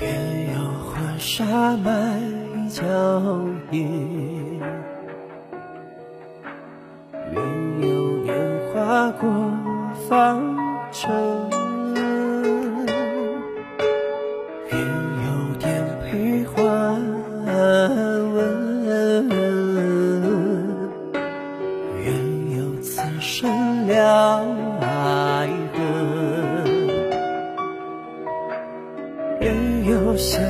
愿有花纱埋脚印，愿有烟花过方舟，愿有点悲欢。愿有此生两。愿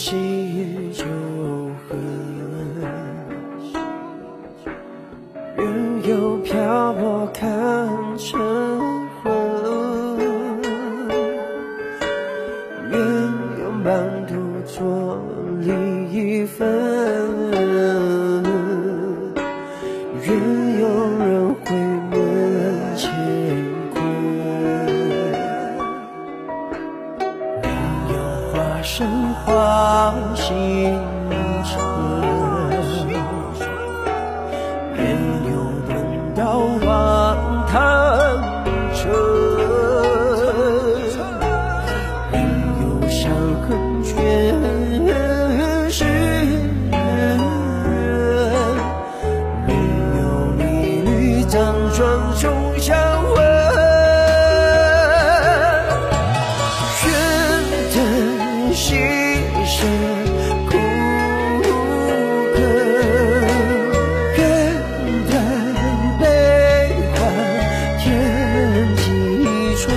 月关系旧恨，愿有漂泊看晨昏，愿有满途做离一分，生花星辰，愿有轮到望谈城，愿有伤痕全是人，愿有离侣辗转终相会。一生苦根，愿等悲欢天际春，